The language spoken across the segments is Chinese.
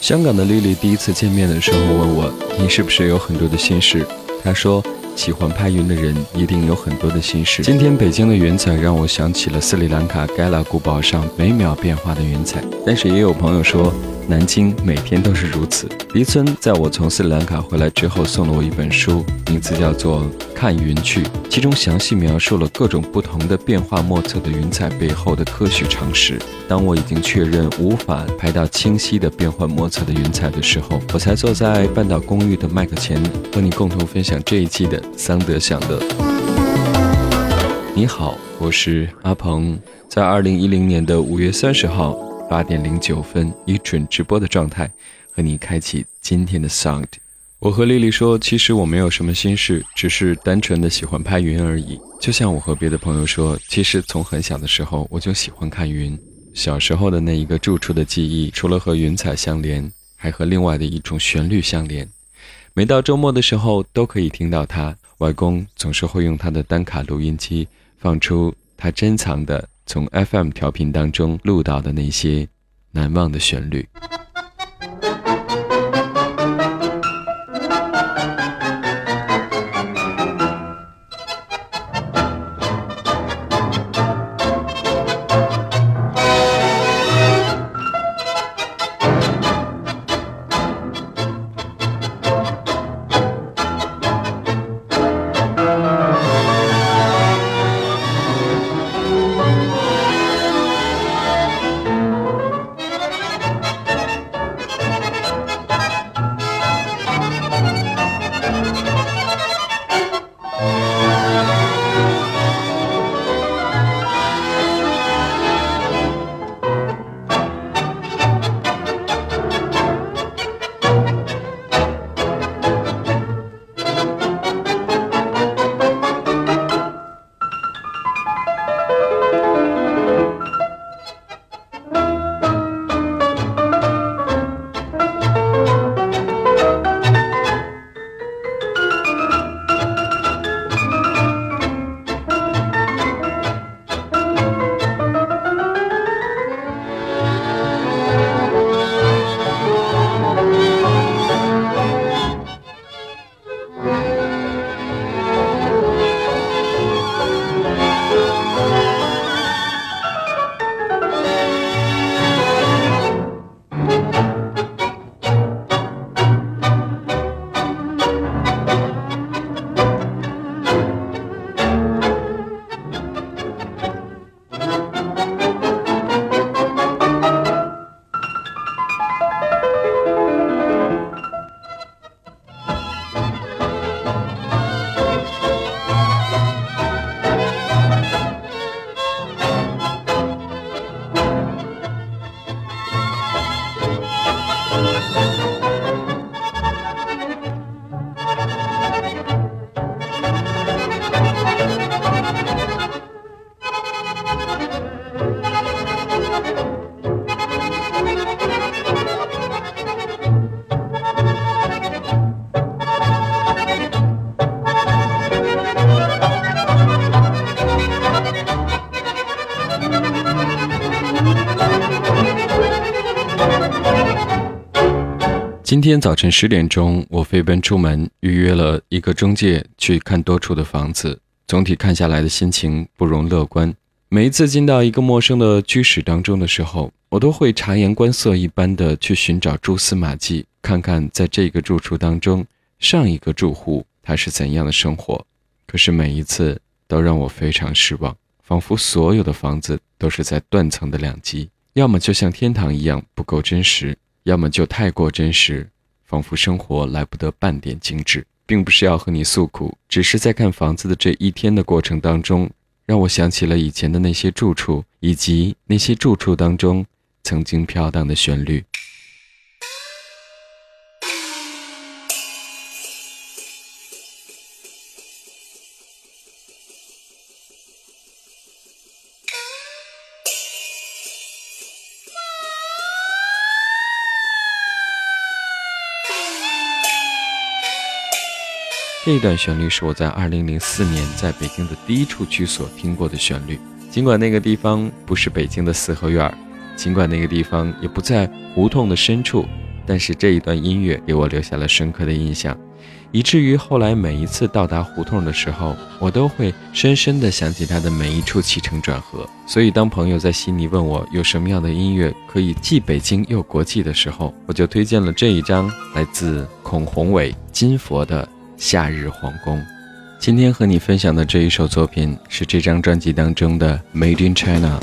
香港的丽丽第一次见面的时候问我：“你是不是有很多的心事？”她说：“喜欢拍云的人一定有很多的心事。”今天北京的云彩让我想起了斯里兰卡盖拉古堡上每秒变化的云彩，但是也有朋友说。南京每天都是如此。黎村在我从斯里兰卡回来之后，送了我一本书，名字叫做《看云去》，其中详细描述了各种不同的变化莫测的云彩背后的科学常识。当我已经确认无法拍到清晰的变幻莫测的云彩的时候，我才坐在半岛公寓的麦克前，和你共同分享这一期的桑德想的。你好，我是阿鹏，在二零一零年的五月三十号。八点零九分，以准直播的状态和你开启今天的 Sound。我和丽丽说，其实我没有什么心事，只是单纯的喜欢拍云而已。就像我和别的朋友说，其实从很小的时候我就喜欢看云。小时候的那一个住处的记忆，除了和云彩相连，还和另外的一种旋律相连。每到周末的时候，都可以听到它。外公总是会用他的单卡录音机放出他珍藏的。从 FM 调频当中录到的那些难忘的旋律。今天早晨十点钟，我飞奔出门，预约了一个中介去看多处的房子。总体看下来的心情不容乐观。每一次进到一个陌生的居室当中的时候，我都会察言观色一般的去寻找蛛丝马迹，看看在这个住处当中上一个住户他是怎样的生活。可是每一次都让我非常失望，仿佛所有的房子都是在断层的两极，要么就像天堂一样不够真实。要么就太过真实，仿佛生活来不得半点精致，并不是要和你诉苦，只是在看房子的这一天的过程当中，让我想起了以前的那些住处，以及那些住处当中曾经飘荡的旋律。这一段旋律是我在二零零四年在北京的第一处居所听过的旋律。尽管那个地方不是北京的四合院，尽管那个地方也不在胡同的深处，但是这一段音乐给我留下了深刻的印象，以至于后来每一次到达胡同的时候，我都会深深地想起它的每一处起承转合。所以，当朋友在悉尼问我有什么样的音乐可以既北京又国际的时候，我就推荐了这一张来自孔宏伟、金佛的《夏日皇宫》。今天和你分享的这一首作品是这张专辑当中的《Made in China》。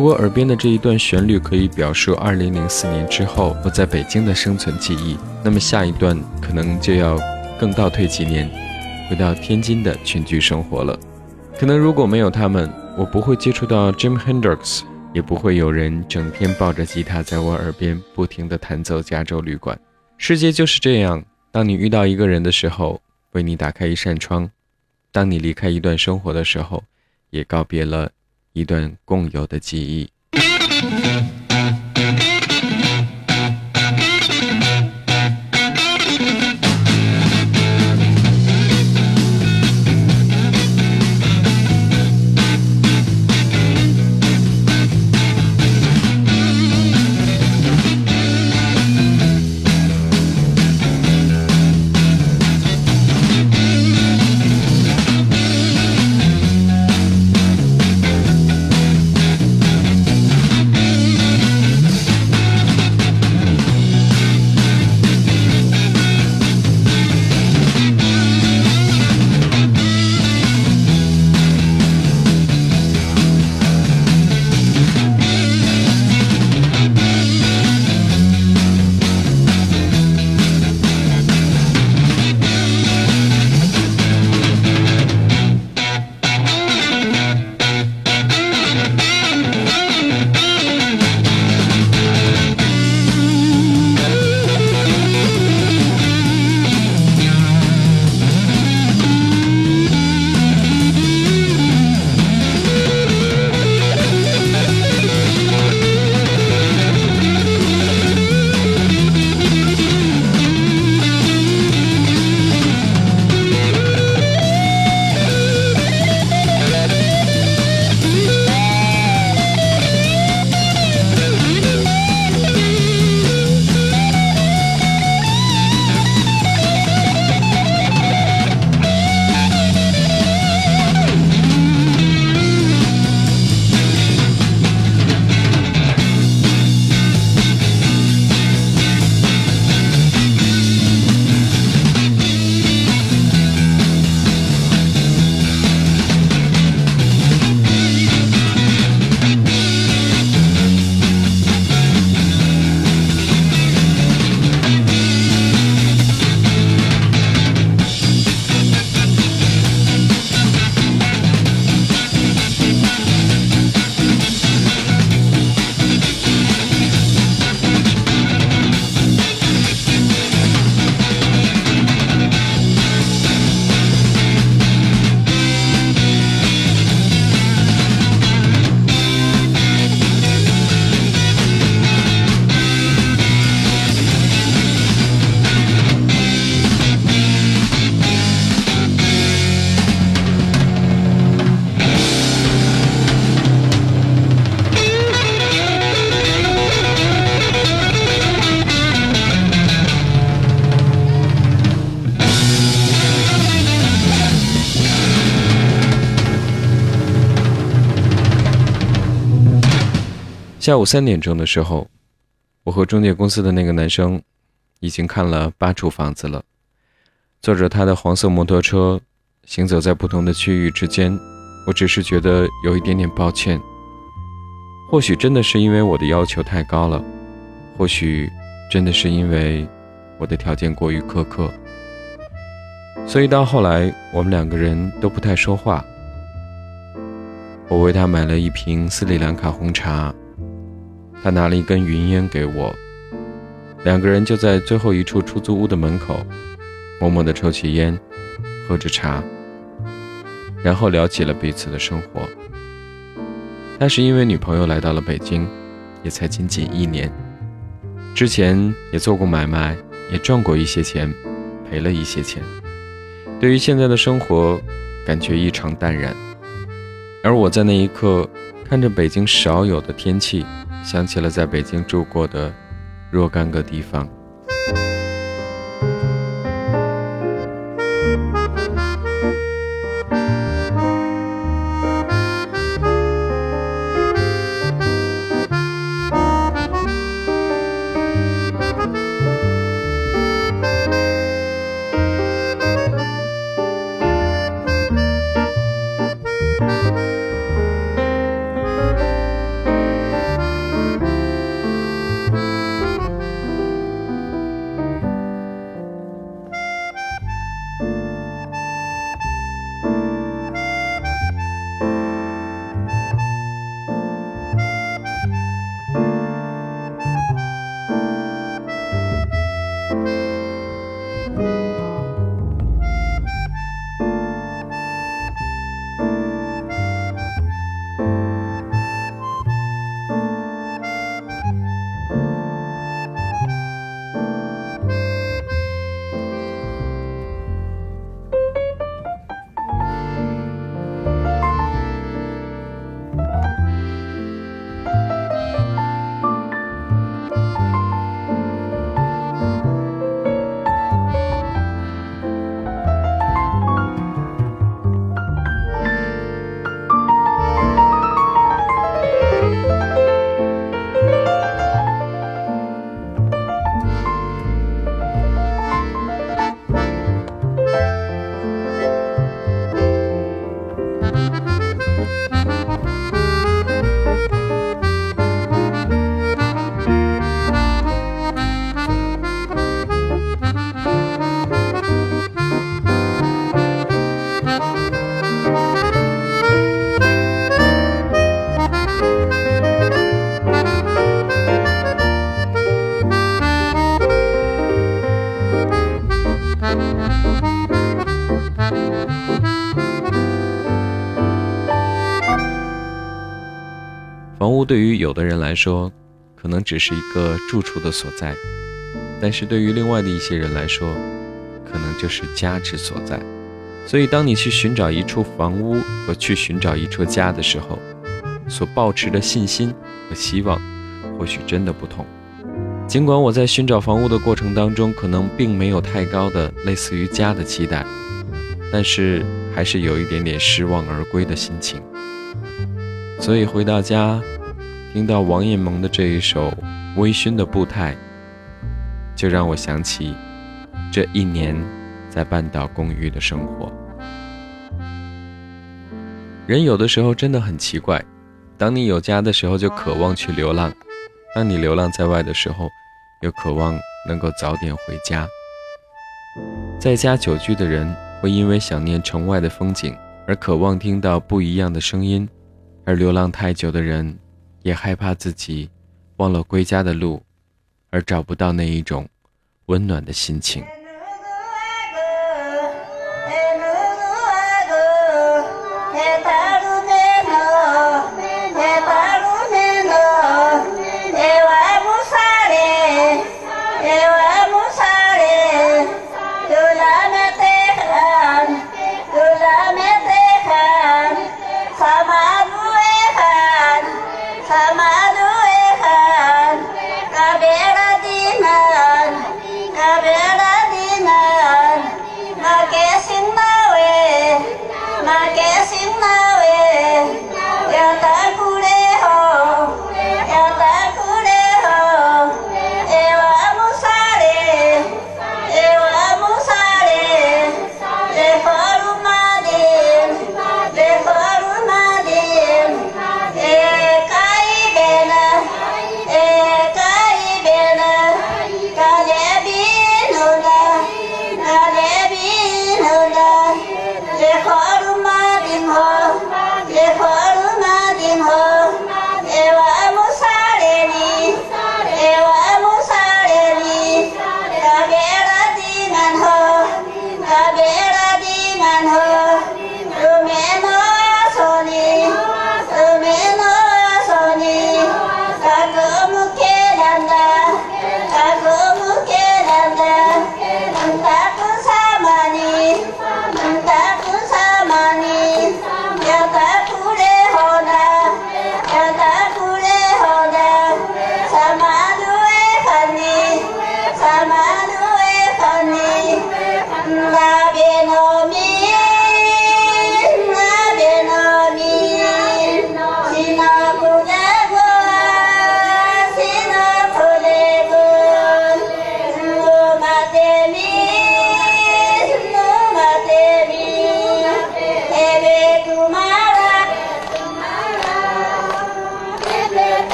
如果耳边的这一段旋律可以表述2004年之后我在北京的生存记忆，那么下一段可能就要更倒退几年，回到天津的群居生活了。可能如果没有他们，我不会接触到 Jim Hendrix，也不会有人整天抱着吉他在我耳边不停地弹奏《加州旅馆》。世界就是这样，当你遇到一个人的时候，为你打开一扇窗；当你离开一段生活的时候，也告别了。一段共有的记忆。下午三点钟的时候，我和中介公司的那个男生已经看了八处房子了，坐着他的黄色摩托车，行走在不同的区域之间。我只是觉得有一点点抱歉，或许真的是因为我的要求太高了，或许真的是因为我的条件过于苛刻，所以到后来我们两个人都不太说话。我为他买了一瓶斯里兰卡红茶，他拿了一根云烟给我，两个人就在最后一处出租屋的门口，默默地抽起烟，喝着茶。然后聊起了彼此的生活。他是因为女朋友来到了北京，也才仅仅一年，之前也做过买卖，也赚过一些钱，赔了一些钱。对于现在的生活，感觉异常淡然。而我在那一刻，看着北京少有的天气，想起了在北京住过的若干个地方。有的人来说，可能只是一个住处的所在，但是对于另外的一些人来说，可能就是家之所在。所以，当你去寻找一处房屋和去寻找一处家的时候，所抱持的信心和希望，或许真的不同。尽管我在寻找房屋的过程当中，可能并没有太高的类似于家的期待，但是还是有一点点失望而归的心情。所以回到家。听到王艳萌的这一首微醺的步态，就让我想起这一年在半岛公寓的生活。人有的时候真的很奇怪，当你有家的时候就渴望去流浪，当你流浪在外的时候，又渴望能够早点回家。在家久居的人会因为想念城外的风景而渴望听到不一样的声音，而流浪太久的人。也害怕自己忘了归家的路，而找不到那一种温暖的心情。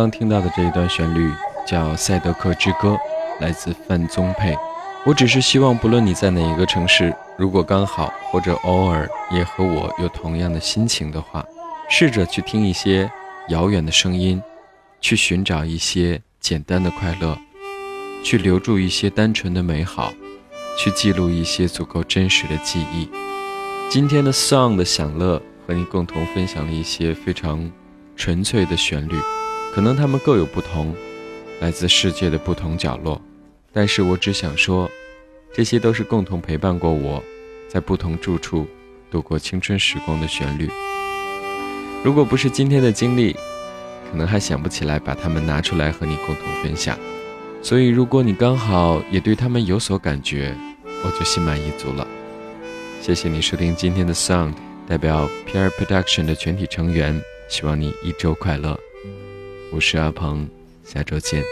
刚听到的这一段旋律叫《赛德克之歌》，来自范宗沛。我只是希望，不论你在哪一个城市，如果刚好或者偶尔也和我有同样的心情的话，试着去听一些遥远的声音，去寻找一些简单的快乐，去留住一些单纯的美好，去记录一些足够真实的记忆。今天的 song 的享乐和你共同分享了一些非常纯粹的旋律，可能它们各有不同，来自世界的不同角落。但是我只想说，这些都是共同陪伴过我，在不同住处度过青春时光的旋律。如果不是今天的经历，可能还想不起来把它们拿出来和你共同分享。所以，如果你刚好也对他们有所感觉，我就心满意足了。谢谢你收听今天的 Sound，代表 PR Production 的全体成员，希望你一周快乐。我是阿鹏，下周见。